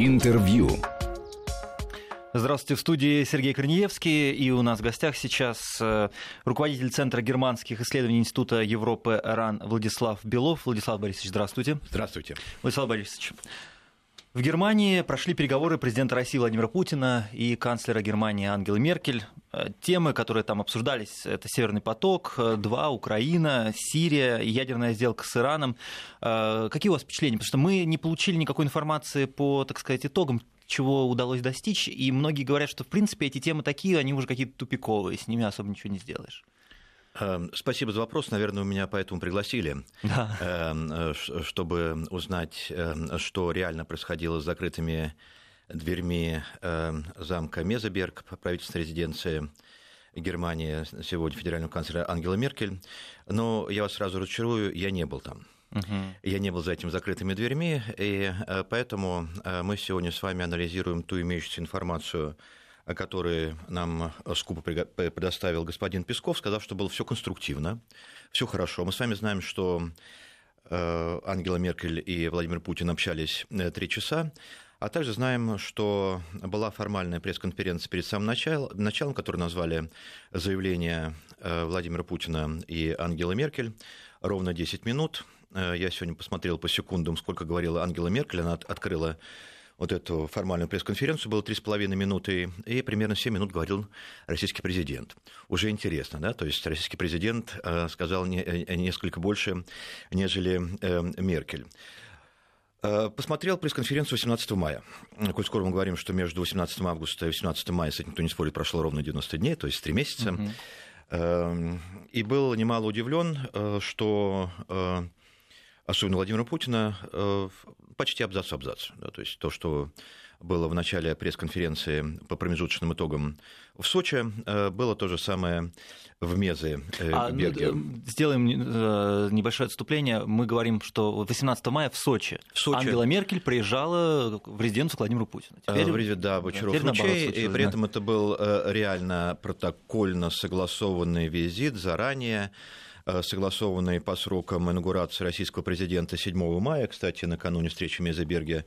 Интервью. Здравствуйте, в студии Сергей Корнеевский, и у нас в гостях сейчас э, руководитель Центра германских исследований Института Европы РАН Владислав Белов. Владислав Борисович, здравствуйте. Здравствуйте. Владислав Борисович, в Германии прошли переговоры президента России Владимира Путина и канцлера Германии Ангелы Меркель. Э, темы, которые там обсуждались, это «Северный поток», э, два, Украина, Сирия, ядерная сделка с Ираном. Какие у вас впечатления? Потому что мы не получили никакой информации по, так сказать, итогам чего удалось достичь, и многие говорят, что, в принципе, эти темы такие, они уже какие-то тупиковые, с ними особо ничего не сделаешь. Эм, спасибо за вопрос. Наверное, меня поэтому пригласили, да. Эм, э, чтобы узнать, эм, что реально происходило с закрытыми дверьми замка Мезеберг, правительственной резиденции Германии, сегодня федерального канцлера Ангела Меркель. Но я вас сразу разочарую, я не был там. Угу. Я не был за этими закрытыми дверьми, и э, поэтому э, мы сегодня с вами анализируем ту имеющуюся информацию, которую нам скупо предоставил господин Песков, сказав, что было все конструктивно, все хорошо. Мы с вами знаем, что э, Ангела Меркель и Владимир Путин общались три часа. А также знаем, что была формальная пресс-конференция перед самым началом, началом которую назвали заявление Владимира Путина и Ангелы Меркель. Ровно 10 минут. Э, я сегодня посмотрел по секундам, сколько говорила Ангела Меркель. Она открыла вот эту формальную пресс-конференцию, было 3,5 минуты, и примерно 7 минут говорил российский президент. Уже интересно, да, то есть российский президент э, сказал э, несколько больше, нежели Меркель. Посмотрел пресс-конференцию 18 мая. Коль скоро мы говорим, что между 18 августа и 18 мая, с этим никто не спорит, прошло ровно 90 дней, то есть 3 месяца. Uh-huh. И был немало удивлен, что особенно Владимира Путина, э, почти абзац-абзац. Да, то есть то, что было в начале пресс-конференции по промежуточным итогам в Сочи, э, было то же самое в Мезе э, а, ну, Сделаем небольшое отступление. Мы говорим, что 18 мая в Сочи, в Сочи. Ангела Меркель приезжала в резиденцию к Владимиру Путину. Теперь, в, да, Бочаров да, ручей, и при этом это был реально протокольно согласованный визит заранее согласованный по срокам инаугурации российского президента 7 мая, кстати, накануне встречи Мезеберге,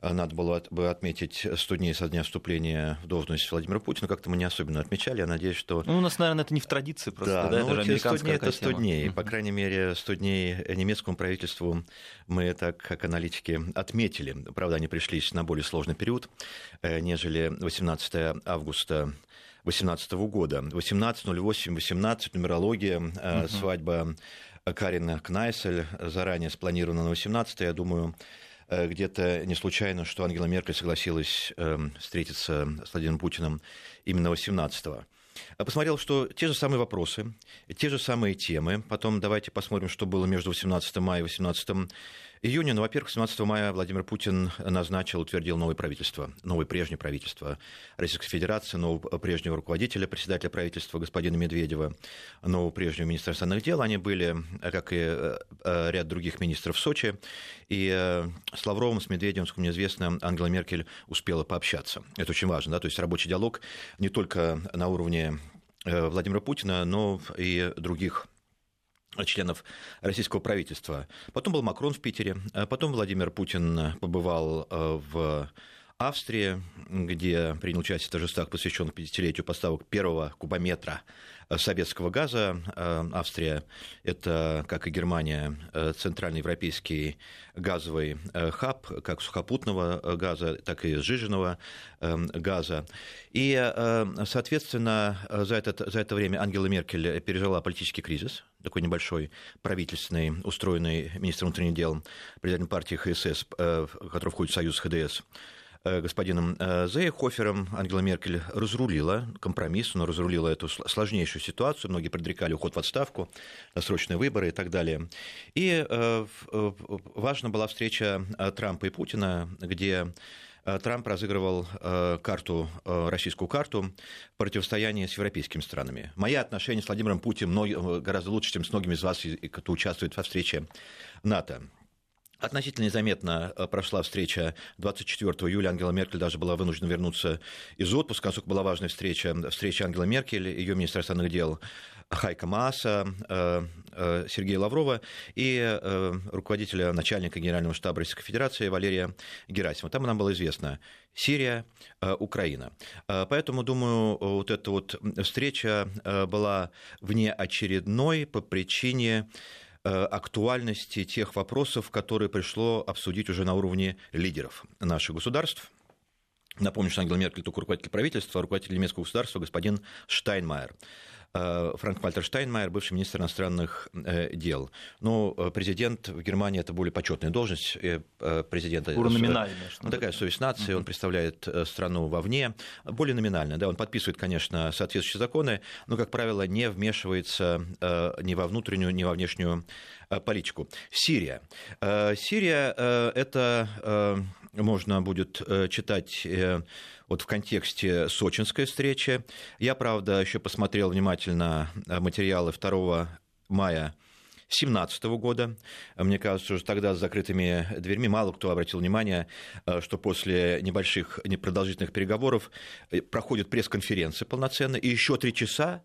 э, надо было бы отметить 100 дней со дня вступления в должность Владимира Путина. Как-то мы не особенно отмечали. Я надеюсь, что... Ну, у нас, наверное, это не в традиции просто. Да, да ну, это 100 дней – это 100 дней. По крайней мере, 100 дней немецкому правительству мы так, как аналитики, отметили. Правда, они пришлись на более сложный период, э, нежели 18 августа 2018 года. 18.08.18, нумерология, угу. свадьба Карина Кнайсель, заранее спланирована на 18 я думаю, э, где-то не случайно, что Ангела Меркель согласилась эм, встретиться с Владимиром Путиным именно 18-го. Посмотрел, что те же самые вопросы, те же самые темы. Потом давайте посмотрим, что было между 18 мая и 18 июня. Ну, во-первых, 17 мая Владимир Путин назначил, утвердил новое правительство, новое прежнее правительство Российской Федерации, нового прежнего руководителя, председателя правительства господина Медведева, нового прежнего министра иностранных дел. Они были, как и э, э, ряд других министров в Сочи. И э, с Лавровым, с Медведевым, сколько мне известно, Ангела Меркель успела пообщаться. Это очень важно, да, то есть рабочий диалог не только на уровне Владимира Путина, но и других членов российского правительства. Потом был Макрон в Питере, а потом Владимир Путин побывал э, в Австрии, где принял участие в торжествах, посвященных 50-летию поставок первого кубометра советского газа. Э, Австрия – это, как и Германия, э, центральный европейский газовый э, хаб, как сухопутного газа, так и сжиженного газа. И, соответственно, за это, за это время Ангела Меркель пережила политический кризис, такой небольшой, правительственный, устроенный министром внутренних дел президентом партии ХСС, который входит в союз ХДС, Э, господином э, Зейхофером Ангела Меркель разрулила компромисс, но разрулила эту сложнейшую ситуацию. Многие предрекали уход в отставку, срочные выборы и так далее. И э, важна была встреча Трампа и Путина, где Трамп разыгрывал карту, российскую карту в противостоянии с европейскими странами. Мои отношения с Владимиром Путиным гораздо лучше, чем с многими из вас, кто участвует во встрече НАТО. Относительно незаметно э, прошла встреча 24 июля. Ангела Меркель даже была вынуждена вернуться из отпуска, насколько была важная встреча, встреча Ангела Меркель, ее министра иностранных дел Хайка Мааса, Сергея Лаврова и руководителя, начальника Генерального штаба Российской Федерации Валерия Герасимова. Там нам было известно Сирия, Украина. Поэтому, думаю, вот эта вот встреча была внеочередной по причине актуальности тех вопросов, которые пришло обсудить уже на уровне лидеров наших государств. Напомню, что Ангела Меркель только руководитель правительства, а руководитель немецкого государства господин Штайнмайер. Э, Франк Вальтер Штайнмайер, бывший министр иностранных э, дел. Ну, э, президент в Германии это более почетная должность президента. Номинальная. Ну, такая совесть нации, он представляет страну вовне. Более номинально, да, он подписывает, конечно, соответствующие законы, но, как правило, не вмешивается ни во внутреннюю, ни во внешнюю политику. Сирия. Сирия – это можно будет читать вот в контексте сочинской встречи. Я, правда, еще посмотрел внимательно э, материалы 2 мая 2017 года. Мне кажется, что тогда с закрытыми дверьми мало кто обратил внимание, э, что после небольших непродолжительных переговоров э, проходит пресс-конференция полноценная, и еще три часа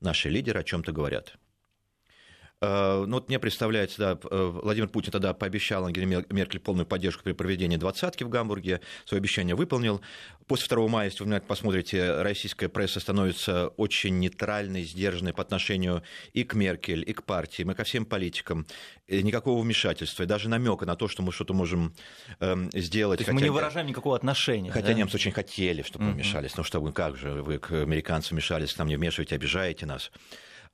наши лидеры о чем-то говорят. Э, ну, вот мне представляется, да, э, Владимир Путин тогда пообещал Ангеле Меркель полную поддержку при проведении двадцатки в Гамбурге, свое обещание выполнил. После 2 мая, если вы посмотрите, российская пресса становится очень нейтральной, сдержанной по отношению и к Меркель, и к партии, и ко всем политикам. И никакого вмешательства, и даже намека на то, что мы что-то можем э, сделать. То есть хотя, мы не выражаем никакого отношения. Хотя да? немцы очень хотели, чтобы мы вмешались. Ну что вы, как же вы к американцам мешались, к нам не вмешиваете, обижаете нас.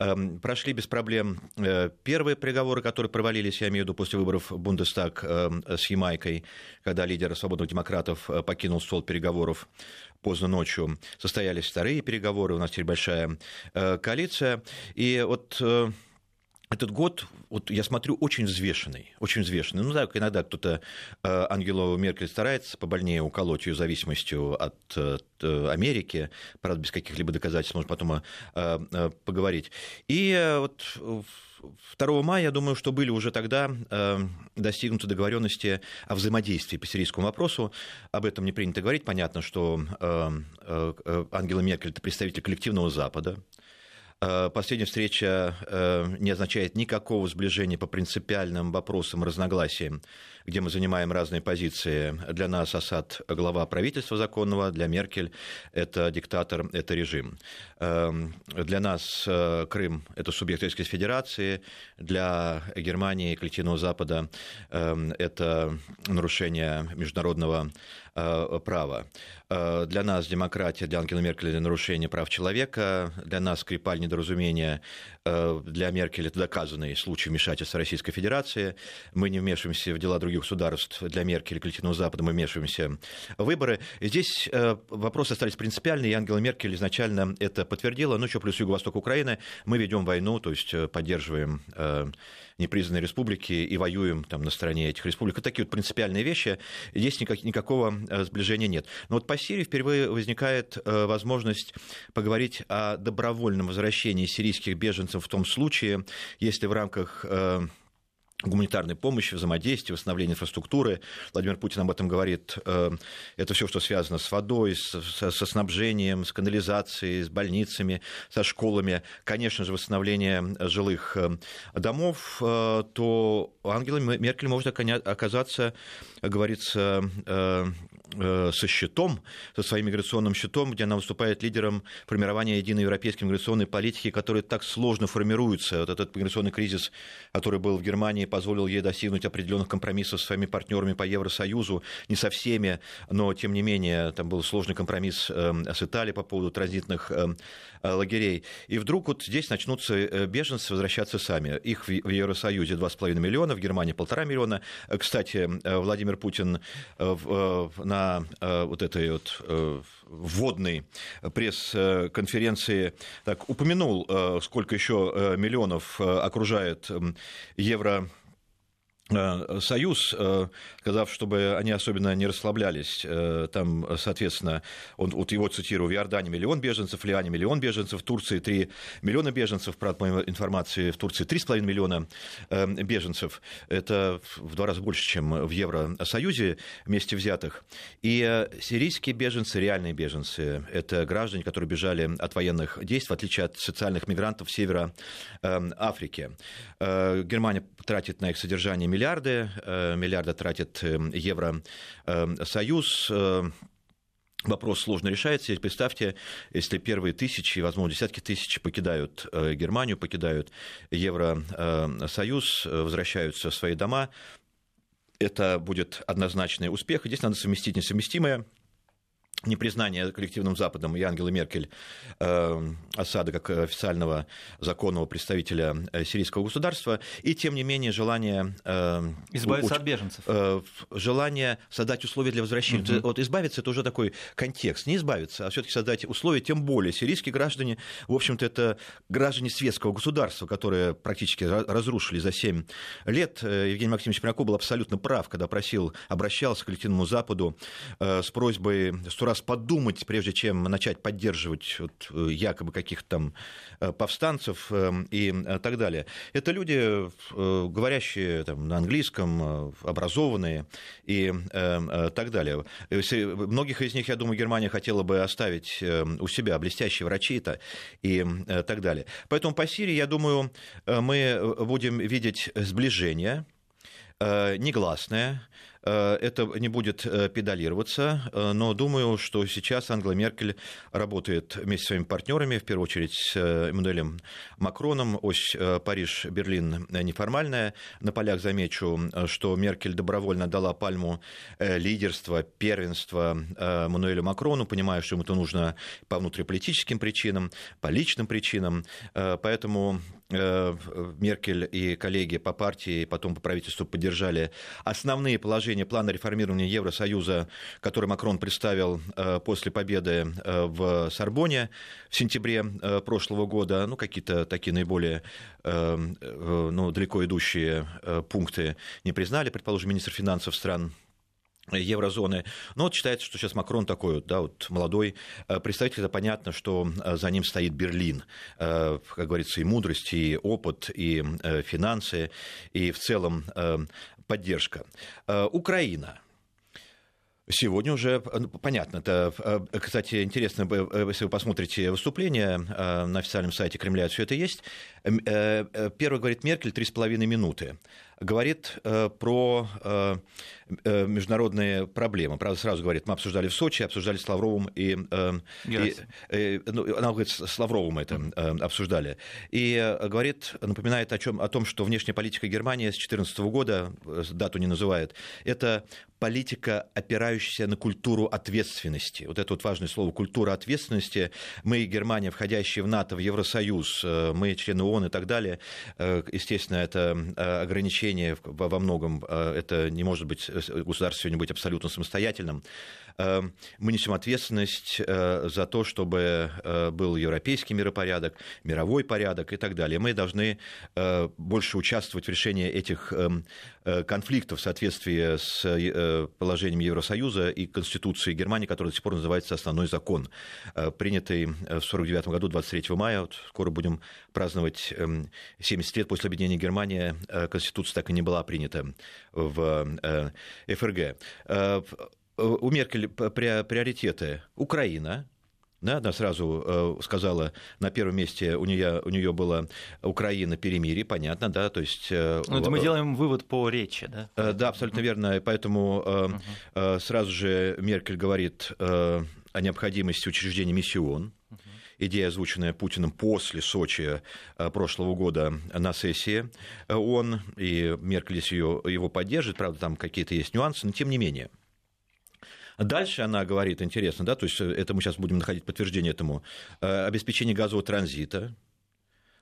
Эм, прошли без проблем э, первые переговоры, которые провалились, я имею в виду после выборов в Бундестаг эм, с Ямайкой, когда лидер свободных демократов э, покинул стол переговоров поздно ночью. Состоялись вторые переговоры, у нас теперь большая э, коалиция. И вот этот год, вот я смотрю, очень взвешенный, очень взвешенный. Ну, да, иногда кто-то э, Ангелу Меркель старается побольнее уколоть ее зависимостью от э, Америки, правда, без каких-либо доказательств, можно потом э, э, поговорить. И э, вот 2 мая, я думаю, что были уже тогда э, достигнуты договоренности о взаимодействии по сирийскому вопросу. Об этом не принято говорить. Понятно, что э, э, Ангела Меркель – это представитель коллективного Запада. Э, последняя встреча э, не означает никакого сближения по принципиальным вопросам, разногласиям, где мы занимаем разные позиции. Для нас Асад – глава правительства законного, для Меркель – это диктатор, это режим. Эм, для нас э, Крым – это субъект Российской Федерации, для Германии и коллективного Запада эм, это нарушение международного права. Для нас демократия, для Ангела Меркель – это нарушение прав человека, для нас Скрипаль – недоразумения э, для Меркель это доказанный случай вмешательства Российской Федерации. Мы не вмешиваемся в дела других государств. Для Меркель и коллективного Запада мы вмешиваемся в выборы. Здесь э, вопросы остались принципиальные, и Ангела Меркель изначально это подтвердила. Ну, что плюс юго-восток Украины, мы ведем войну, то есть э, поддерживаем непризнанные республики и воюем там, на стороне этих республик. Вот такие вот принципиальные вещи. Здесь никак, никакого э, сближения нет. Но вот по Сирии впервые возникает э, возможность поговорить о добровольном возвращении сирийских беженцев в том случае, если в рамках э, гуманитарной помощи, взаимодействия, восстановления инфраструктуры. Владимир Путин об этом говорит. Э, это все, что связано с водой, со, снабжением, с канализацией, с больницами, со школами, конечно же, восстановление жилых э, домов, э, то Ангела Меркель может оказаться, говорится, со счетом, со своим миграционным счетом, где она выступает лидером формирования единой европейской миграционной политики, которая так сложно формируется. Вот этот миграционный кризис, который был в Германии, позволил ей достигнуть определенных компромиссов с своими партнерами по Евросоюзу, не со всеми, но тем не менее там был сложный компромисс эм, с Италией по поводу транзитных э, лагерей. И вдруг вот здесь начнутся э, беженцы возвращаться сами. Их в Евросоюзе 2,5 миллиона, в Германии полтора миллиона. Э, кстати, Владимир Путин на вот этой вот вводной пресс-конференции так, упомянул, сколько еще миллионов окружает евро Э, Союз, э, сказав, чтобы они особенно не расслаблялись, э, там, соответственно, он, вот его цитирую, в Иордании миллион беженцев, в Ливане миллион беженцев, в Турции 3 миллиона беженцев, правда, по моей информации, в Турции 3,5 миллиона беженцев, это в два раза больше, чем в Евросоюзе вместе взятых. И сирийские беженцы, реальные беженцы, это граждане, которые бежали от военных действий, в отличие от социальных мигрантов севера Африки. Германия тратит на их содержание миллиарды, э, миллиарды тратит э, Евросоюз. Э, вопрос сложно решается. Представьте, если первые тысячи, возможно, десятки тысяч покидают Германию, покидают Евросоюз, возвращаются в свои дома, это будет однозначный успех. Здесь надо совместить несовместимое непризнание коллективным Западом и Ангелы Меркель э, Асада как официального законного представителя э, сирийского государства, и тем не менее желание... Э, избавиться у, от беженцев. Э, желание создать условия для возвращения. Угу. Вот избавиться это уже такой контекст. Не избавиться, а все-таки создать условия, тем более сирийские граждане, в общем-то, это граждане светского государства, которые практически разрушили за 7 лет. Э, Евгений Максимович Прямаков был абсолютно прав, когда просил, обращался к коллективному Западу э, с просьбой раз подумать, прежде чем начать поддерживать вот, э, якобы каких-то там э, повстанцев э, и так далее. Это люди, говорящие там, на английском, образованные и так далее. Многих из них, я думаю, Германия хотела бы оставить у себя блестящие врачи-то и так далее. Поэтому по Сирии, я думаю, мы будем видеть сближение негласное, это не будет э, педалироваться, э, но думаю, что сейчас Ангела Меркель работает вместе с своими партнерами, в первую очередь с Эммануэлем Макроном, ось Париж-Берлин неформальная. На полях замечу, что Меркель добровольно дала пальму лидерства, первенства Эммануэлю Макрону, понимая, что ему это нужно по внутриполитическим причинам, по личным причинам, поэтому Меркель и коллеги по партии, потом по правительству поддержали основные положения плана реформирования Евросоюза, который Макрон представил э, после победы э, в Сорбоне в сентябре э, прошлого года, ну, какие-то такие наиболее ну, далеко идущие пункты не признали, предположим, министр финансов стран еврозоны. Но вот считается, что сейчас Макрон такой да, вот молодой представитель, это понятно, что за ним стоит Берлин. Как говорится, и мудрость, и опыт, и финансы, и в целом поддержка. Э, Украина. Сегодня уже, ну, понятно, это, э, кстати, интересно, э, если вы посмотрите выступление на официальном сайте Кремля, все это есть. Первый говорит Меркель, три с половиной минуты. Говорит про Э, международные проблемы. Правда, сразу говорит, мы обсуждали в Сочи, обсуждали с Лавровым и... Э, и э, ну, она говорит, с Лавровым это обсуждали. И говорит, напоминает о, чем, о том, что внешняя политика Германии с 2014 года, дату не называет, это политика, опирающаяся на культуру ответственности. Вот это вот важное слово, культура ответственности. Мы, Германия, входящие в НАТО, в Евросоюз, мы члены ООН и так далее, естественно, это ограничение во многом, это не может быть государство сегодня быть абсолютно самостоятельным. Эм, мы несем ответственность э, за то, чтобы э, был европейский миропорядок, мировой порядок и так далее. Мы должны э, больше участвовать в решении этих эм, конфликтов в соответствии с положением Евросоюза и Конституцией Германии, которая до сих пор называется «Основной закон», принятый в 1949 году, 23 мая. Вот скоро будем праздновать 70 эм, лет после объединения Германии. Конституция так и не была принята в ФРГ у Меркель приоритеты. Украина, да, она сразу э, сказала, на первом месте у нее, у нее была Украина, перемирие, понятно, да, то есть... Э, ну, это мы делаем вывод по речи, да? Э, да, абсолютно верно, поэтому э, э, сразу же Меркель говорит э, о необходимости учреждения миссион, идея, озвученная Путиным после Сочи э, прошлого года на сессии ООН, и Меркель ее, его поддержит, правда, там какие-то есть нюансы, но тем не менее – Дальше она говорит, интересно, да, то есть э, это мы сейчас будем находить подтверждение этому, э, обеспечение газового транзита,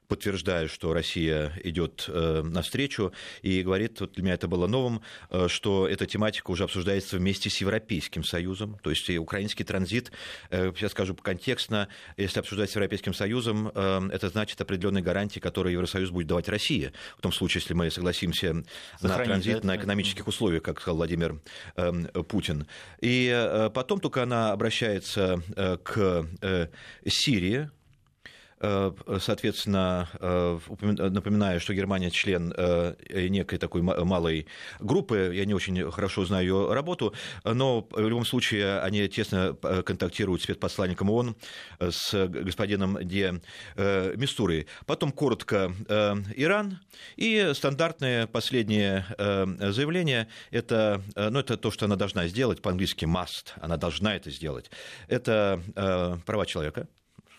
подтверждает, что Россия идет э, навстречу, и говорит, вот для меня это было новым, э, что эта тематика уже обсуждается вместе с Европейским Союзом, то есть и украинский транзит, э, сейчас скажу контекстно, если обсуждать с Европейским Союзом, э, это значит определенные гарантии, которые Евросоюз будет давать России, в том случае, если мы согласимся Сохранить, на транзит да, на экономических условиях, как сказал Владимир э, Путин. И э, потом только она обращается э, к э, Сирии, Э, соответственно, э, напоминаю, что Германия член э, некой такой малой группы, я не очень хорошо знаю ее работу, но в любом случае они тесно контактируют с спецпосланником ООН, с господином Де Мистурой. Потом коротко Иран и стандартное последнее заявление, это, ну, это то, что она должна сделать, по-английски must, она должна это сделать. Это права человека,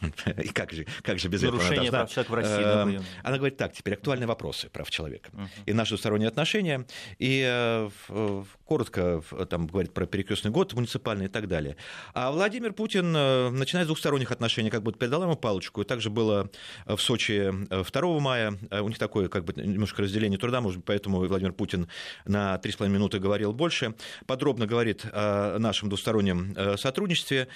И как же, как же без Нарушение этого она прав человека в России. Э, она говорит так, теперь актуальные вопросы прав человека. Uh-huh. И наши двусторонние отношения. И э, коротко там говорит про перекрестный год муниципальный и так далее. А Владимир Путин э, начинает с двухсторонних отношений, как бы передала ему палочку. И также было в Сочи 2 мая. У них такое как бы немножко разделение труда, может быть, поэтому Владимир Путин на 3,5 минуты говорил больше. Подробно говорит о нашем двустороннем сотрудничестве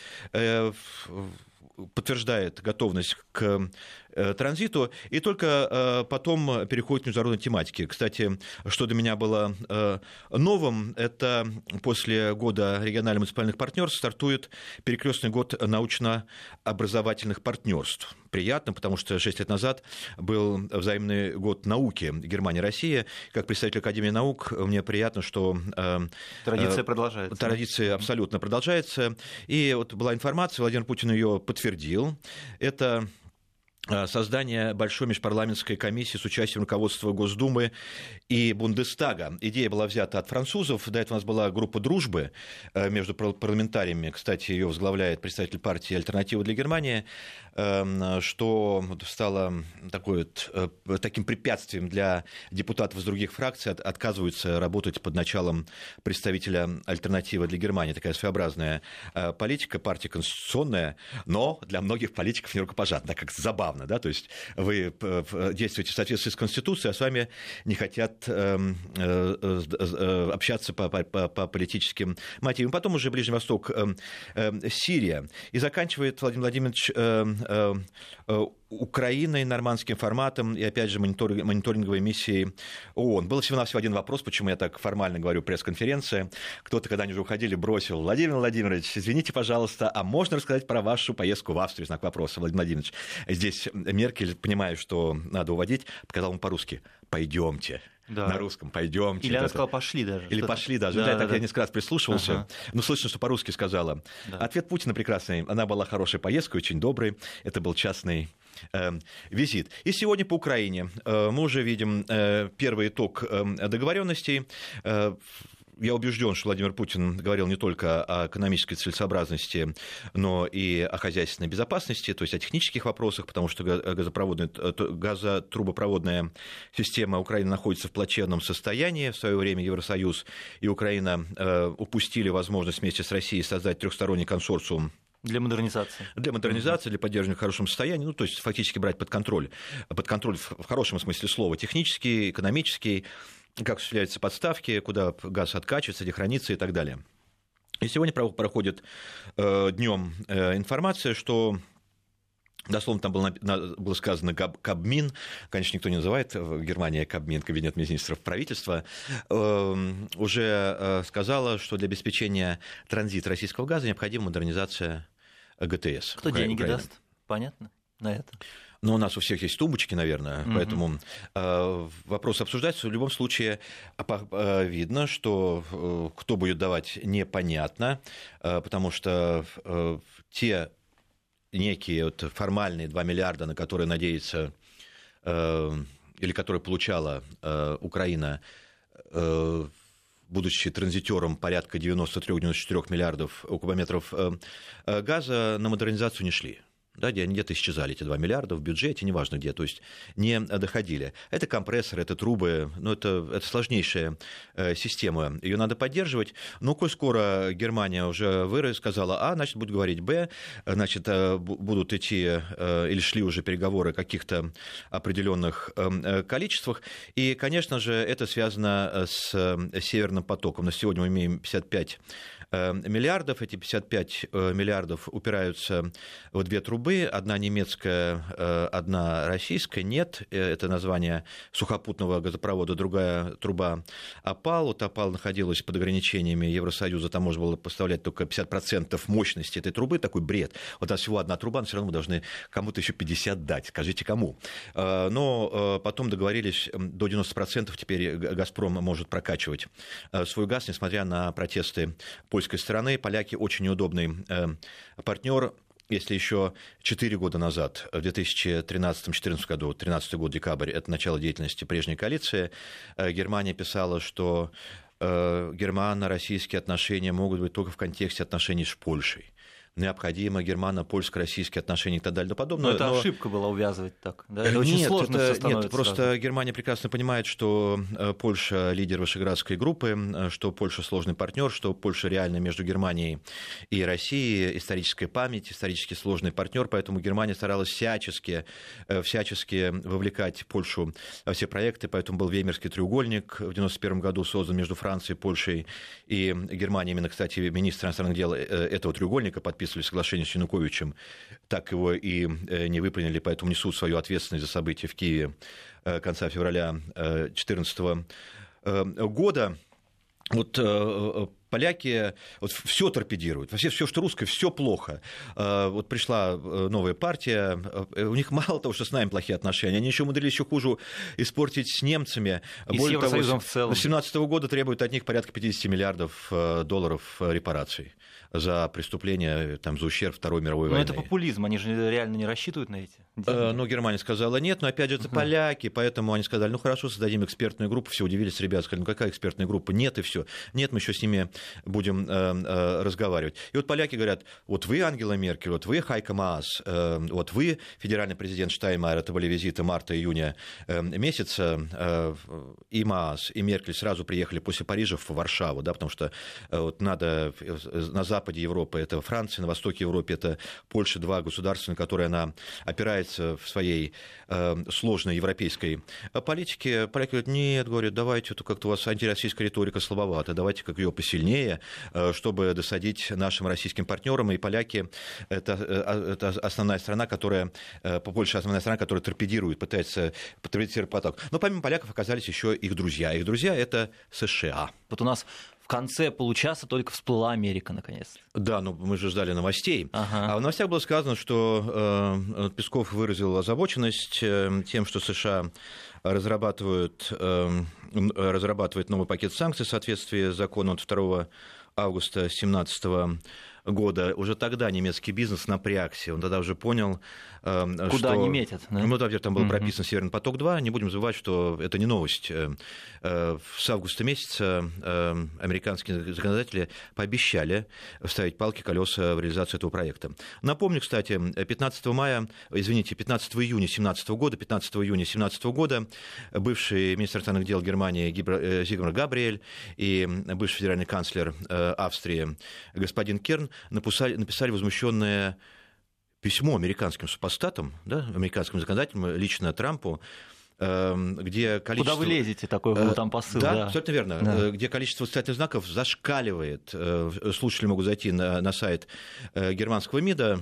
подтверждает готовность к транзиту, и только э, потом переходит к международной тематике. Кстати, что для меня было э, новым, это после года региональных муниципальных партнерств стартует перекрестный год научно-образовательных партнерств. Приятно, потому что 6 лет назад был взаимный год науки Германия-Россия. Как представитель Академии наук, мне приятно, что... Традиция продолжается. Традиция абсолютно продолжается. И вот была информация, Владимир Путин ее подтвердил. Это Э, создание большой межпарламентской комиссии с участием руководства Госдумы и Бундестага. Идея была взята от французов. До этого у нас была группа дружбы э, между парламентариями. Кстати, ее возглавляет представитель партии «Альтернатива для Германии», эм, что стало такой э, таким препятствием для депутатов из других фракций. Отказываются работать под началом представителя «Альтернатива для Германии». Такая своеобразная политика, партия конституционная, но для многих политиков нерукопожатная, как забавно забавно, да, то есть вы э, действуете в соответствии с Конституцией, а с вами не хотят эм, э, э, общаться по, по, по политическим мотивам. Потом уже Ближний Восток, эм, Сирия. И заканчивает Владимир Владимирович Украиной, нормандским форматом и, опять же, мониторинговой миссией ООН. Был всего-навсего один вопрос, почему я так формально говорю пресс-конференция. Кто-то, когда они уже уходили, бросил. Владимир Владимирович, извините, пожалуйста, а можно рассказать про вашу поездку в Австрию? Знак вопроса, Владимир Владимирович. Здесь Меркель, понимая, что надо уводить, показал ему по-русски. Пойдемте да. на русском, пойдемте. Или она сказала, пошли даже. Или пошли даже. Да, да, так да. я несколько раз прислушивался. Ага. Ну, слышно, что по-русски сказала. Да. Ответ Путина прекрасный. Она была хорошей поездкой, очень добрый. Это был частный э, визит. И сегодня по Украине э, мы уже видим э, первый итог э, договоренностей. Э, я убежден, что Владимир Путин говорил не только о экономической целесообразности, но и о хозяйственной безопасности, то есть о технических вопросах, потому что газопроводная, газотрубопроводная система Украины находится в плачевном состоянии. В свое время Евросоюз и Украина э, упустили возможность вместе с Россией создать трехсторонний консорциум для модернизации. Для модернизации, для поддержания в хорошем состоянии, ну, то есть фактически брать под контроль, под контроль в хорошем смысле слова, технический, экономический, как осуществляются подставки, куда газ откачивается, где хранится и так далее. И сегодня проходит э, днем э, информация, что Дословно там было, было сказано Кабмин, конечно, никто не называет в Германии Кабмин, кабинет министров правительства, эм, уже э, сказала, что для обеспечения транзита российского газа необходима модернизация ГТС. Кто деньги Украины. даст? Понятно на это? Ну, у нас у всех есть тумбочки, наверное, угу. поэтому э, вопрос обсуждается. В любом случае э, видно, что э, кто будет давать, непонятно, э, потому что э, те некие вот формальные 2 миллиарда, на которые надеется э, или которые получала э, Украина, э, будучи транзитером порядка 93-94 миллиардов кубометров э, э, газа, на модернизацию не шли. Да, где они где-то исчезали, эти 2 миллиарда в бюджете, неважно где, то есть не доходили. Это компрессоры, это трубы, ну, это, это сложнейшая э, система, ее надо поддерживать. Но коль скоро Германия уже вырос, сказала А, значит, будет говорить Б, значит, э, будут идти э, или шли уже переговоры о каких-то определенных э, количествах. И, конечно же, это связано с Северным потоком. На сегодня мы имеем 55 Э, миллиардов. Эти 55 э, миллиардов упираются в две трубы. Одна немецкая, э, одна российская. Нет, это название сухопутного газопровода. Другая труба «Опал». Вот «Опал» находилась под ограничениями Евросоюза. Там можно было поставлять только 50% мощности этой трубы. Такой бред. Вот у нас всего одна труба, но все равно мы должны кому-то еще 50 дать. Скажите, кому? Но потом договорились до 90% теперь «Газпром» может прокачивать свой газ, несмотря на протесты польских польской стороны. Поляки очень неудобный э, партнер если еще 4 года назад, в 2013-2014 году, 13 год, декабрь, это начало деятельности прежней коалиции, э, Германия писала, что э, германо-российские отношения могут быть только в контексте отношений с Польшей необходимо германо-польско-российские отношения и так далее и подобное. Но это но... ошибка была увязывать так. Да? Это очень нет, сложно это, нет, просто сразу. Германия прекрасно понимает, что э, Польша лидер Вышеградской группы, э, что Польша сложный партнер, что Польша реально между Германией и Россией историческая память, исторически сложный партнер, поэтому Германия старалась всячески, э, всячески вовлекать Польшу во все проекты, поэтому был Веймерский треугольник в 1991 году создан между Францией, Польшей и Германией. Именно, кстати, министр иностранных дел этого треугольника подписал подписывали соглашение с Януковичем, так его и э, не выполнили, поэтому несут свою ответственность за события в Киеве э, конца февраля 2014 э, года. Вот поляки вот, все торпедируют, вообще все, что русское, все плохо. Вот пришла новая партия, у них мало того, что с нами плохие отношения, они еще умудрились еще хуже испортить с немцами. И Более с Евросоюзом того, в целом. С 2017 года требуют от них порядка 50 миллиардов долларов репараций за преступления, там, за ущерб Второй мировой но войны. Но это популизм, они же реально не рассчитывают на эти э, Ну, Германия сказала нет, но опять же это uh-huh. поляки, поэтому они сказали, ну хорошо, создадим экспертную группу, все удивились ребята, сказали, ну какая экспертная группа? Нет и все. Нет, мы еще с ними будем э, э, разговаривать. И вот поляки говорят, вот вы, Ангела Меркель, вот вы, Хайка Маас, э, вот вы, федеральный президент Штайнмайер, это были визиты марта-июня э, месяца, э, и Маас, и Меркель сразу приехали после Парижа в Варшаву, да, потому что э, вот надо э, на Запад западе Европы это Франция, на востоке Европы это Польша, два государства, на которые она опирается в своей э, сложной европейской политике. Поляки говорят, нет, говорят, давайте, это как-то у вас антироссийская риторика слабовата, давайте как ее посильнее, э, чтобы досадить нашим российским партнерам. И поляки это, э, это основная страна, которая, э, Польша основная страна, которая торпедирует, пытается потребитель поток. Но помимо поляков оказались еще их друзья. Их друзья это США. Вот у нас в конце получаса только всплыла Америка, наконец. Да, ну мы же ждали новостей. Ага. А в новостях было сказано, что э, Песков выразил озабоченность э, тем, что США разрабатывают, э, разрабатывают новый пакет санкций в соответствии с законом от 2 августа 2017 года. Уже тогда немецкий бизнес напрягся. Он тогда уже понял, Куда что... они метят? Да? Ну, во-первых, там был прописан Северный поток-2. Не будем забывать, что это не новость. Э, э, с августа месяца э, американские законодатели пообещали вставить палки колеса в реализацию этого проекта. Напомню, кстати, 15 мая, извините, 15 июня 2017 года, 15 июня 2017 года бывший министр иностранных дел Германии Зигмар Габриэль и бывший федеральный канцлер Австрии господин Керн написали, написали возмущенное письмо американским супостатам, да, американским законодателям, лично Трампу, эм, где количество... Куда вы лезете, такой был там посыл. Да, да. абсолютно верно. Да. Э, где количество восклицательных знаков зашкаливает. Э, слушатели могут зайти на, на сайт э, германского МИДа,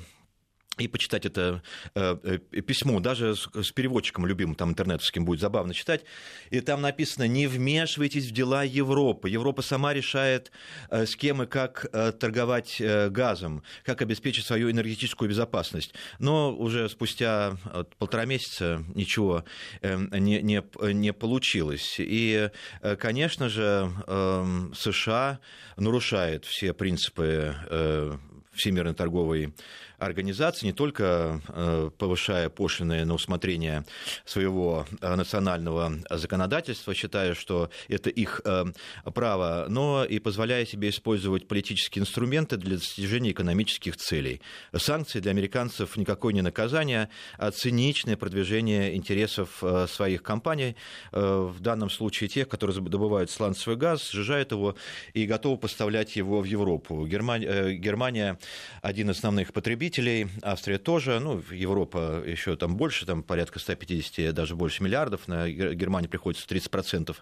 и почитать это э, э, письмо, даже с, с переводчиком любимым, там интернетовским будет забавно читать, и там написано «Не вмешивайтесь в дела Европы, Европа сама решает, э, с кем и как э, торговать э, газом, как обеспечить свою энергетическую безопасность». Но уже спустя э, полтора месяца ничего э, не, не, не получилось. И, э, конечно же, э, США нарушает все принципы э, Всемирной торговой организации, не только э, повышая пошлины на усмотрение своего э, национального законодательства, считая, что это их э, право, но и позволяя себе использовать политические инструменты для достижения экономических целей. Санкции для американцев никакое не наказание, а циничное продвижение интересов своих компаний, в данном случае тех, которые добывают сланцевый газ, сжижают его и готовы поставлять его в Европу. Германия, Германия один из основных потребителей потребителей, Австрия тоже, ну, Европа еще там больше, там порядка 150, даже больше миллиардов, на Германии приходится 30%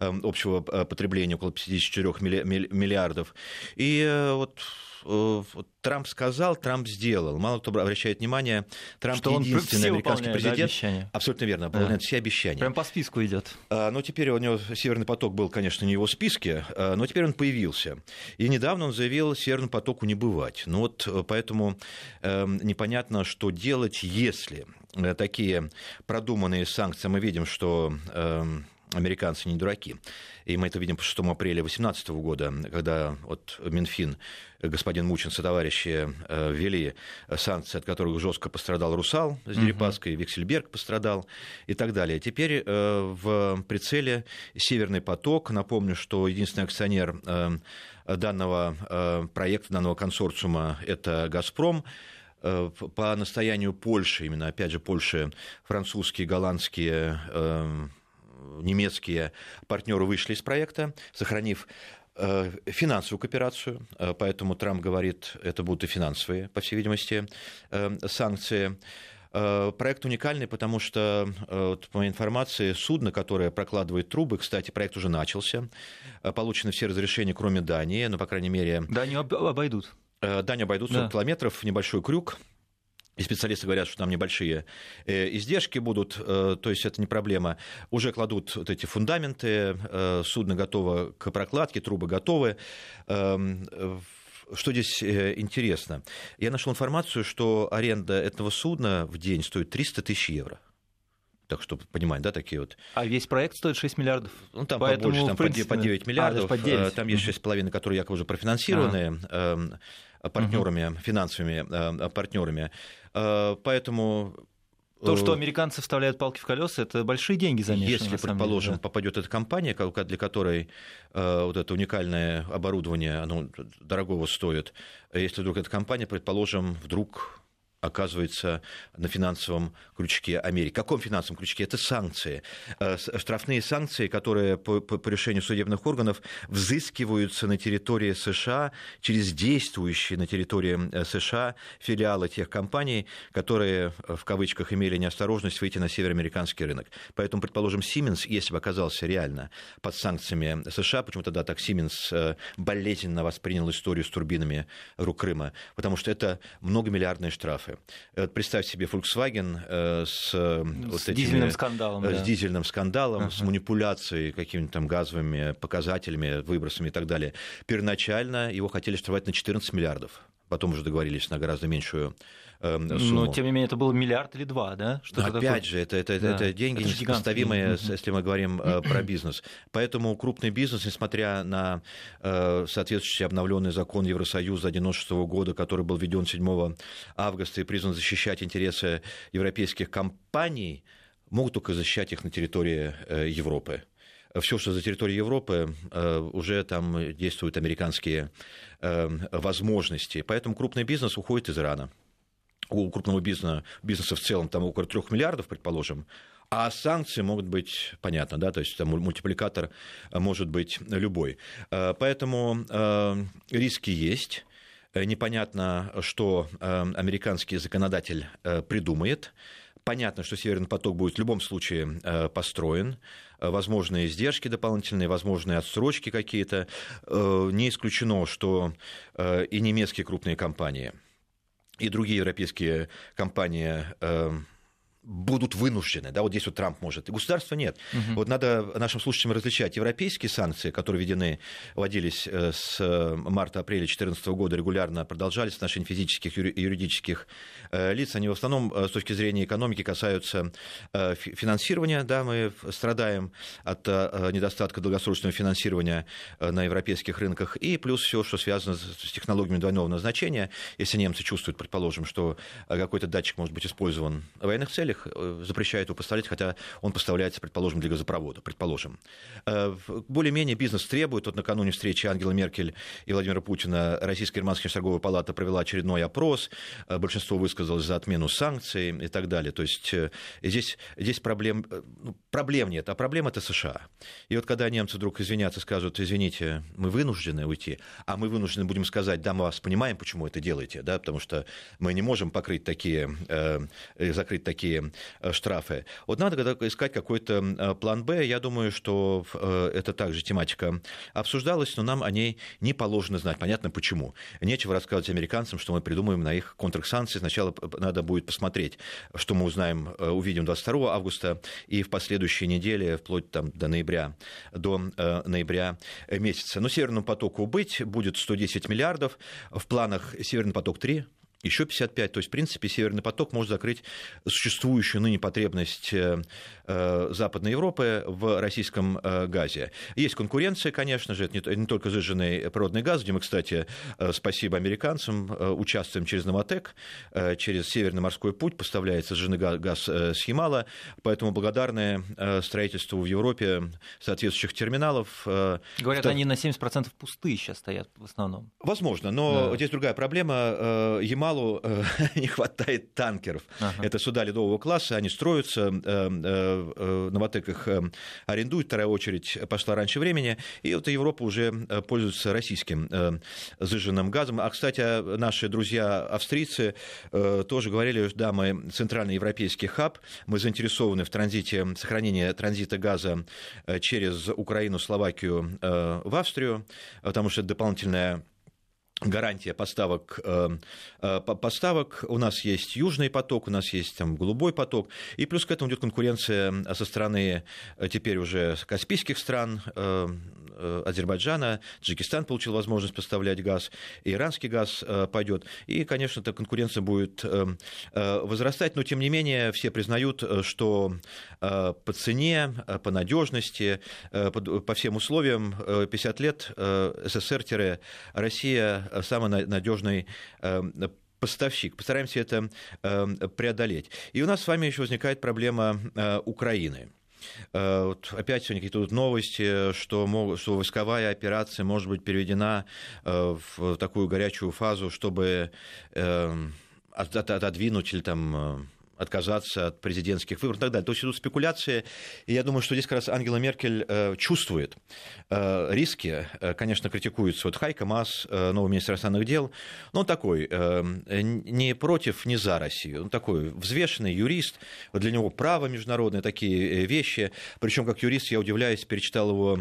эм, общего э, потребления, около 54 миллиардов. И э, вот Трамп сказал, Трамп сделал. Мало кто обращает внимание, Трамп что единственный американский президент. Да, абсолютно верно, выполняет да. все обещания. Прям по списку идет. А, но теперь у него Северный поток был, конечно, не в его списке, а, но теперь он появился. И недавно он заявил, Северному потоку не бывать. Ну вот э, поэтому э, непонятно, что делать, если э, такие продуманные санкции, мы видим, что э, американцы не дураки. И мы это видим по 6 апреля 2018 года, когда вот Минфин, господин Мучин товарищи э, ввели санкции, от которых жестко пострадал Русал с Дерипаской, угу. Виксельберг пострадал и так далее. Теперь э, в прицеле Северный поток. Напомню, что единственный акционер э, данного проекта, данного консорциума – это «Газпром» по настоянию Польши, именно, опять же, Польши, французские, голландские немецкие партнеры вышли из проекта, сохранив э, финансовую кооперацию, э, поэтому Трамп говорит, это будут и финансовые, по всей видимости, э, санкции. Проект уникальный, потому что, по моей информации, судно, которое прокладывает трубы, кстати, проект уже начался, получены все разрешения, кроме Дании, но, по крайней мере... Данию обойдут. Данию обойдут 40 да. километров, небольшой крюк, и специалисты говорят, что там небольшие э, издержки будут, э, то есть это не проблема. Уже кладут вот эти фундаменты, э, судно готово к прокладке, трубы готовы. Эм, что здесь интересно? Я нашел информацию, что аренда этого судна в день стоит 300 тысяч евро. Так что, понимаете, да, такие вот. А весь проект стоит 6 миллиардов. Ну, там Поэтому, побольше, там принципе... по 9 миллиардов. А, по 9. Там есть 6,5, которые якобы уже профинансированы. Ага партнерами, финансовыми партнерами. Э, поэтому то, что э, американцы вставляют палки в колеса, это большие деньги замешаны. Если, предположим, деле, да. попадет эта компания, для которой э, вот это уникальное оборудование, оно дорогого стоит, если вдруг эта компания, предположим, вдруг оказывается на финансовом крючке Америки. Каком финансовом крючке? Это санкции. Э, штрафные санкции, которые по, по, по решению судебных органов взыскиваются на территории США через действующие на территории э, США филиалы тех компаний, которые э, в кавычках имели неосторожность выйти на североамериканский рынок. Поэтому, предположим, Siemens, если бы оказался реально под санкциями США, почему тогда так Siemens болезненно воспринял историю с турбинами рук Крыма, потому что это многомиллиардные штрафы катастрофы. Вот представь себе Volkswagen э, с, э, с вот дизельным скандалом, э, с да. дизельным скандалом, uh-huh. с манипуляцией какими-то там газовыми показателями, выбросами и так далее. Первоначально его хотели штрафовать на 14 миллиардов. Потом уже договорились на гораздо меньшую э, сумму. Но, тем не менее, это был миллиард или два, да? Что Опять такое? же, это, это, да. это деньги это несопоставимые, если мы говорим э, про бизнес. Поэтому крупный бизнес, несмотря на э, соответствующий обновленный закон Евросоюза 1996 года, который был введен 7 августа и призван защищать интересы европейских компаний, могут только защищать их на территории э, Европы все, что за территорией Европы, уже там действуют американские возможности. Поэтому крупный бизнес уходит из Ирана. У крупного бизнеса, бизнеса в целом там около трех миллиардов, предположим, а санкции могут быть, понятно, да, то есть там мультипликатор может быть любой. Э, поэтому риски есть. Непонятно, что американский законодатель придумает. Понятно, что Северный поток будет в любом случае построен возможные издержки дополнительные, возможные отсрочки какие-то. Э, не исключено, что э, и немецкие крупные компании, и другие европейские компании э, будут вынуждены. Да, вот здесь вот Трамп может. И государства нет. Угу. Вот надо нашим слушателям различать европейские санкции, которые введены, вводились э, с э, марта-апреля 2014 года, регулярно продолжались в отношении физических и юридических э, лиц. Они в основном с точки зрения экономики касаются финансирования. Да, мы страдаем от недостатка долгосрочного финансирования на европейских рынках. И плюс все, что связано с технологиями двойного назначения. Если немцы чувствуют, предположим, что какой-то датчик может быть использован в военных целях, целях э, запрещает его поставлять, хотя он поставляется, предположим, для газопровода, предположим. Э, более-менее бизнес требует. Вот накануне встречи Ангела Меркель и Владимира Путина Российско-Германская торговая палата провела очередной опрос. Э, большинство высказалось за отмену санкций и так далее. То есть здесь, здесь проблем, ну, проблем нет, а проблема это США. И вот когда немцы вдруг извинятся, скажут, извините, мы вынуждены уйти, а мы вынуждены будем сказать, да, мы вас понимаем, почему это делаете, да, потому что мы не можем покрыть такие, закрыть такие Э, штрафы. Вот надо искать какой-то э, план Б. Я думаю, что э, это также тематика обсуждалась, но нам о ней не положено знать. Понятно почему. Нечего рассказывать американцам, что мы придумаем на их контрсанкции. Сначала надо будет посмотреть, что мы узнаем, увидим 22 августа и в последующие недели, вплоть там, до ноября, до ноября месяца. Но Северному потоку быть будет 110 миллиардов. В планах Северный поток-3 еще 55. То есть, в принципе, Северный поток может закрыть существующую ныне потребность э, э, Западной Европы в российском э, газе. Есть конкуренция, конечно же, это не только сжиженный природный газ, где мы, кстати, спасибо американцам, участвуем через Новотек, через Северный морской путь поставляется сжиженный газ с Ямала, поэтому благодарны строительству в Европе соответствующих терминалов. Говорят, они на 70% пустые сейчас стоят в основном. Возможно, но да. здесь другая проблема. Ямал Ямалу э, не хватает танкеров. Ага. Это суда ледового класса, они строятся, э, э, Новотек их арендует, вторая очередь пошла раньше времени, и вот Европа уже пользуется российским сжиженным газом. А, кстати, наши друзья австрийцы тоже говорили, да, мы центральный европейский хаб, мы заинтересованы в транзите, сохранении транзита газа через Украину, Словакию в Австрию, потому что это дополнительная гарантия поставок, э, э, поставок. У нас есть южный поток, у нас есть там голубой поток. И плюс к этому идет конкуренция со стороны э, теперь уже каспийских стран, Азербайджана. Таджикистан получил возможность поставлять газ, иранский газ пойдет. И, конечно, эта конкуренция будет возрастать, но тем не менее все признают, что по цене, по надежности, по всем условиям 50 лет СССР-Россия самый надежный поставщик. Постараемся это преодолеть. И у нас с вами еще возникает проблема э, Украины. Э, вот опять сегодня какие-то новости, что, могут, что войсковая операция может быть переведена э, в такую горячую фазу, чтобы эм, отодвинуть или там отказаться от президентских выборов и так далее. То есть идут спекуляции, и я думаю, что здесь как раз Ангела Меркель э, чувствует э, риски. Э, конечно, критикуется вот Хайка Мас, новый министр иностранных дел, но он такой, не против, не за Россию. Он такой взвешенный юрист, для него право международное, такие вещи. Причем, как юрист, я удивляюсь, перечитал его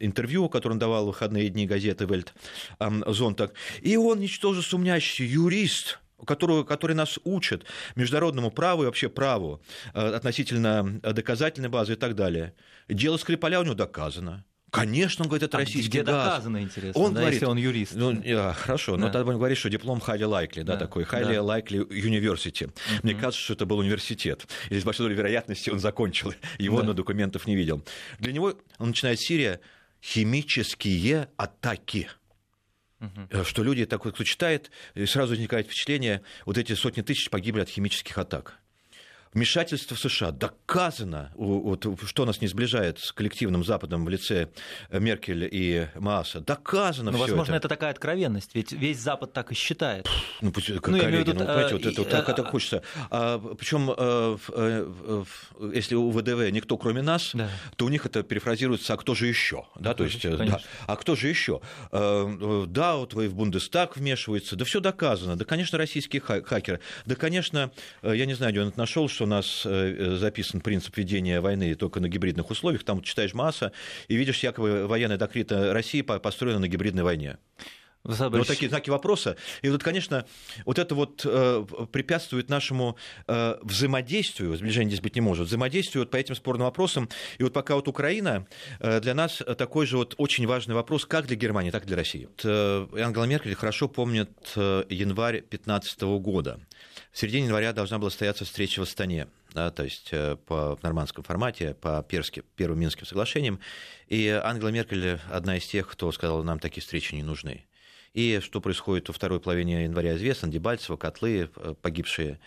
интервью, которое он давал в выходные дни газеты Вельт Зонтак. И он, ничтоже сумнящий юрист, которую, который нас учат международному праву и вообще праву э, относительно доказательной базы и так далее. Дело Скрипаля у него доказано. Конечно, он говорит, это а российский где газ. доказано, интересно, он да, говорит, если он юрист. Ну, я, хорошо, да. но тогда он говорит, что диплом highly likely, да, да такой highly да. likely university. Uh-huh. Мне кажется, что это был университет. И с большой долей вероятности он закончил. Его да. на документов не видел. Для него он начинает Сирия химические атаки. Угу. Что люди, так, кто читает, сразу возникает впечатление, вот эти сотни тысяч погибли от химических атак вмешательство США доказано, вот, что нас не сближает с коллективным Западом в лице Меркель и Мааса, доказано Но, все возможно, это. это такая откровенность, ведь весь Запад так и считает. Ну, ну коллеги, ну, понимаете, вот это, вот, так, так хочется. А, причем, э, э, если у ВДВ никто кроме нас, да. то у них это перефразируется, а кто же еще? Да, то есть, да, а кто же еще? Да, вот вы в Бундестаг вмешивается, да все доказано, да, конечно, российские хакеры, да, конечно, я не знаю, где он это нашел, у нас э, записан принцип ведения войны только на гибридных условиях. Там читаешь масса и видишь, якобы военная доктрина России построена на гибридной войне. Вот такие знаки вопроса. И вот, конечно, вот это вот э, препятствует нашему э, взаимодействию, сближение здесь быть не может, взаимодействию вот по этим спорным вопросам. И вот пока вот Украина э, для нас такой же вот очень важный вопрос, как для Германии, так и для России. Вот, э, Ангела Меркель хорошо помнит э, январь 2015 года. В середине января должна была состояться встреча в Астане да, то есть э, по нормандском формате, по перски, первым Минским соглашениям. И Ангела Меркель одна из тех, кто сказал, нам такие встречи не нужны. И что происходит во второй половине января известно, Дебальцево, котлы, э, погибшие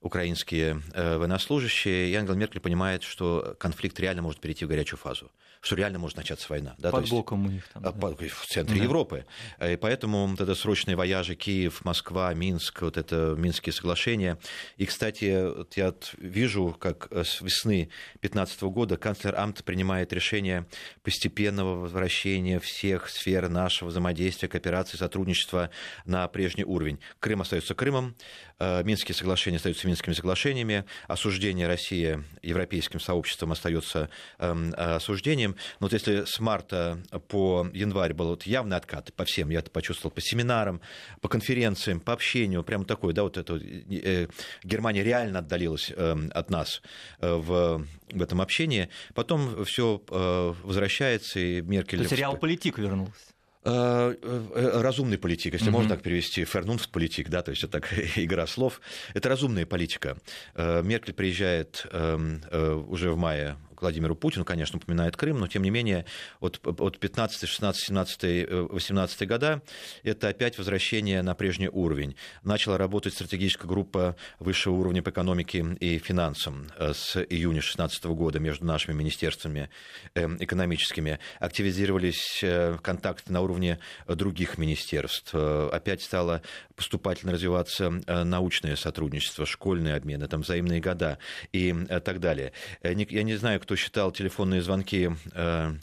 украинские э, военнослужащие, и Ангела Меркель понимает, что конфликт реально может перейти в горячую фазу что реально может начаться война. Да, Под боком у них там. А, да. В центре да. Европы. И поэтому вот это срочные вояжи Киев, Москва, Минск, вот это Минские соглашения. И, кстати, вот я вижу, как э, с весны 2015 года канцлер Амт принимает решение постепенного возвращения всех сфер нашего взаимодействия, кооперации, сотрудничества на прежний уровень. Крым остается Крымом, э, Минские соглашения остаются Минскими соглашениями, осуждение России европейским сообществом остается эм, осуждением, но вот если с марта по январь был вот явный откат по всем, я это почувствовал, по семинарам, по конференциям, по общению, прям такой, да, вот это э, Германия реально отдалилась э, от нас э, в, в этом общении. Потом все э, возвращается, и Меркель... То есть реал-политик вернулся. Э, э, разумный политик, если mm-hmm. можно так перевести, фернунфт политик, да, то есть это так игра слов. Это разумная политика. Меркель приезжает эм, уже в мае Владимиру Путину, конечно, упоминает Крым, но тем не менее от, от 15, 16, 17, 18 года это опять возвращение на прежний уровень. Начала работать стратегическая группа высшего уровня по экономике и финансам э, с июня 2016 года между нашими министерствами эм, экономическими. Активизировались э, контакты на уровне других министерств. Э, опять стало поступательно развиваться научное сотрудничество, школьные обмены, там взаимные года и так далее. Я не знаю, кто кто считал телефонные звонки э,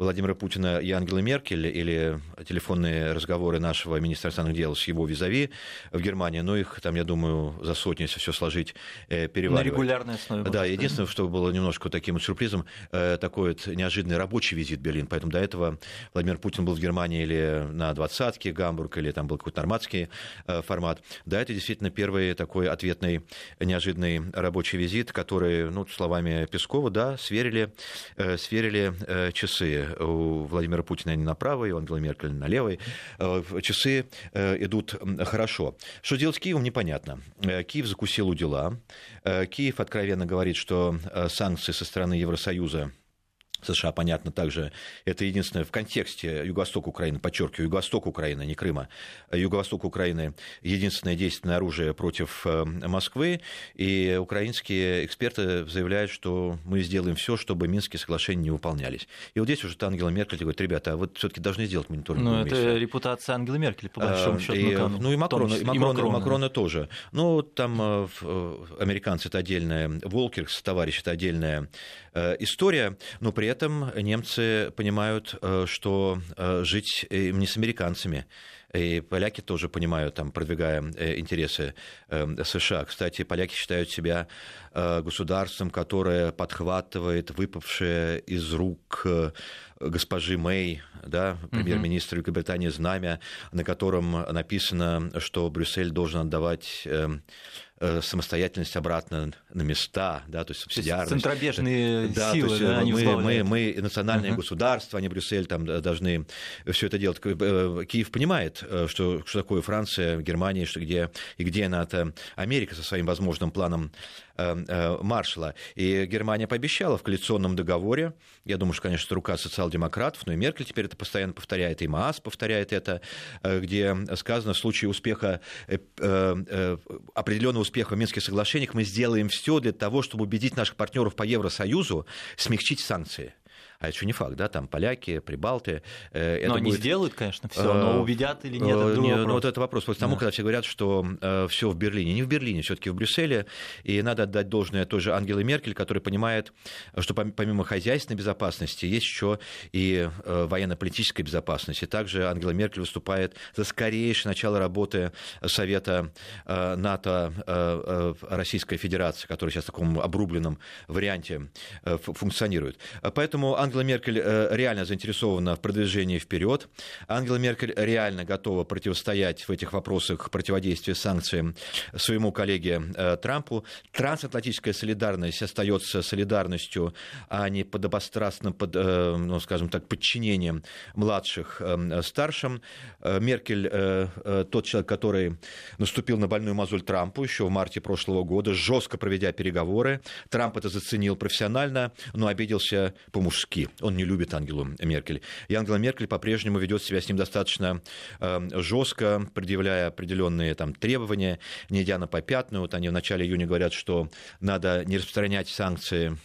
Владимира Путина и Ангелы Меркель или телефонные разговоры нашего министра иностранных дел с его визави в Германии, но их там, я думаю, за сотни, если все сложить, э, переваривать. На регулярной основе. Да, единственное, что было немножко таким вот сюрпризом, э, такой вот неожиданный рабочий визит в Берлин, поэтому до этого Владимир Путин был в Германии или на двадцатке Гамбург, или там был какой-то нормандский э, формат. Да, это действительно первый такой ответный неожиданный рабочий визит, который, ну, словами Пескова, да, сверили, сверили часы у Владимира Путина они на правой, у Ангелы Меркель на левой. Э, часы э, идут хорошо. Что делать с Киевом, непонятно. Э, Киев закусил у дела. Киев откровенно говорит, что санкции со стороны Евросоюза США, понятно, также это единственное в контексте Юго-Восток Украины, подчеркиваю, Юго-Восток Украины, не Крыма, Юго-Восток Украины единственное действенное оружие против э, Москвы, и украинские эксперты заявляют, что мы сделаем все, чтобы Минские соглашения не выполнялись. И вот здесь уже Ангела Меркель говорит, ребята, а вот все-таки должны сделать мониторинг. Ну, это репутация Ангелы Меркель, по большому а, счету. И, ну, ну, и Макрона, и, Макрона, и Макрона, Макрона тоже. Ну, там э, американцы это отдельная, Волкерс, товарищ, это отдельная Э, история, но при этом немцы понимают, э, что э, жить им не с американцами. И поляки тоже понимают, там, продвигая интересы США. Кстати, поляки считают себя государством, которое подхватывает выпавшее из рук госпожи Мэй, да, премьер-министра Великобритании, знамя, на котором написано, что Брюссель должен отдавать Э, самостоятельность обратно на места, да, то есть субсидиарность. Центробежные да, силы, да, э, мы, мы, мы национальное uh-huh. государство, а не Брюссель, там должны все это делать. Э, Киев понимает, что, что такое Франция, Германия, что где, и где НАТО, Америка со своим возможным планом Маршала. И Германия пообещала в коалиционном договоре, я думаю, что, конечно, рука социал-демократов, но и Меркель теперь это постоянно повторяет, и МААС повторяет это, где сказано, в случае успеха определенного успеха в Минских соглашениях мы сделаем все для того, чтобы убедить наших партнеров по Евросоюзу смягчить санкции а это еще не факт, да, там поляки, прибалты. Э, но они будет... сделают, конечно, все, но э, убедят или нет, это не, Ну, вот это вопрос. Потому, да. когда все говорят, что э, все в Берлине. Не в Берлине, все-таки в Брюсселе. И надо отдать должное той же Ангеле Меркель, которая понимает, что помимо хозяйственной безопасности есть еще и военно-политическая безопасность. И также Ангела Меркель выступает за скорейшее начало работы Совета НАТО Российской Федерации, который сейчас в таком обрубленном варианте функционирует. Поэтому Ангела Ангела Меркель реально заинтересована в продвижении вперед. Ангела Меркель реально готова противостоять в этих вопросах противодействия санкциям своему коллеге Трампу. Трансатлантическая солидарность остается солидарностью, а не подобострастным, под, ну, скажем так, подчинением младших старшим. Меркель тот человек, который наступил на больную мозоль Трампу еще в марте прошлого года, жестко проведя переговоры. Трамп это заценил профессионально, но обиделся по-мужски. Он не любит Ангелу Меркель. И Ангела Меркель по-прежнему ведет себя с ним достаточно э, жестко, предъявляя определенные там, требования, не идя на попятную. Вот они в начале июня говорят, что надо не распространять санкции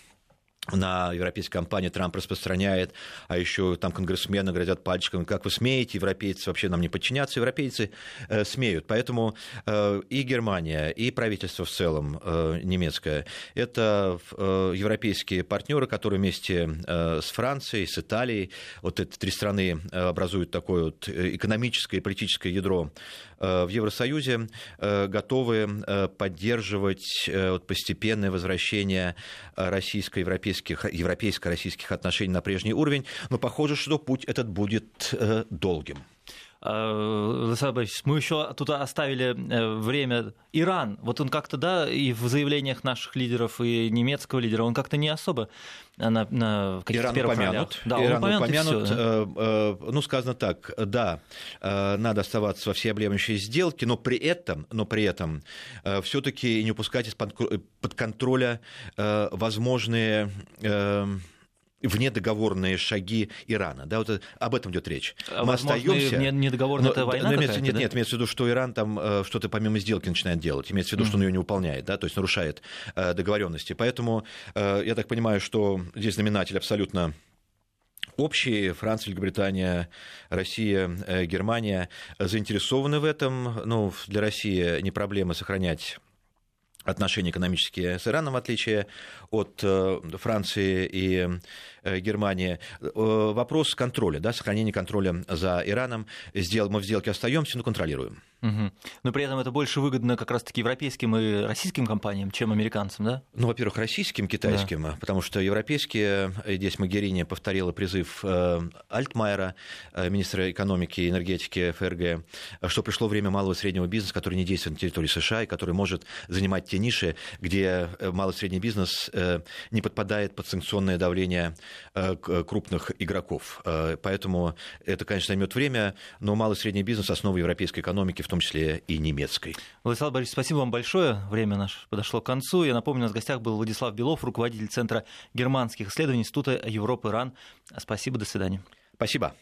на европейские компании Трамп распространяет, а еще там конгрессмены грозят пальчиком, как вы смеете, европейцы вообще нам не подчиняться, европейцы э, смеют. Поэтому э, и Германия, и правительство в целом э, немецкое, это э, европейские партнеры, которые вместе э, с Францией, с Италией, вот эти три страны э, образуют такое вот экономическое и политическое ядро Э, в Евросоюзе э, готовы э, поддерживать постепенное возвращение российско-европейских, европейско-российских отношений на прежний уровень, но похоже, что путь этот будет долгим. Александр мы еще тут оставили время Иран. Вот он как-то, да, и в заявлениях наших лидеров, и немецкого лидера, он как-то не особо на, на каких-то Иран упомянут. Да, Иран упомянут, упомянут да? Э, э, ну, сказано так, да, э, надо оставаться во всеобъемлющей сделке, но при этом, но при этом все-таки не упускать из-под контроля возможные внедоговорные шаги Ирана. Да, вот об этом идет речь. А Мы остаемся... Недоговорная это война но, имеется, Нет, да? нет, имеется в виду, что Иран там э, что-то помимо сделки начинает делать. Имеется в виду, mm-hmm. что он ее не выполняет, да, то есть нарушает э, договоренности. Поэтому э, я так понимаю, что здесь знаменатель абсолютно общие. Франция, Великобритания, Россия, Германия заинтересованы в этом. Ну, для России не проблема сохранять отношения экономические с Ираном, в отличие от Франции и Э, Германия. Э, вопрос контроля, да, сохранения контроля за Ираном. Мы в сделке остаемся, но контролируем. Угу. Но при этом это больше выгодно как раз-таки европейским и российским компаниям, чем американцам, да? Ну, во-первых, российским, китайским, да. потому что европейские, здесь Магерини повторила призыв э, Альтмайера, министра экономики и энергетики ФРГ, что пришло время малого и среднего бизнеса, который не действует на территории США и который может занимать те ниши, где малый и средний бизнес не подпадает под санкционное давление Э, крупных игроков. Э, поэтому это, конечно, займет время, но малый и средний бизнес – основа европейской экономики, в том числе и немецкой. Владислав Борисович, спасибо вам большое. Время наше подошло к концу. Я напомню, у нас в гостях был Владислав Белов, руководитель Центра германских исследований Института Европы-Иран. Спасибо, до свидания. Спасибо.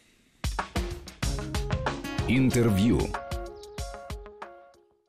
Интервью.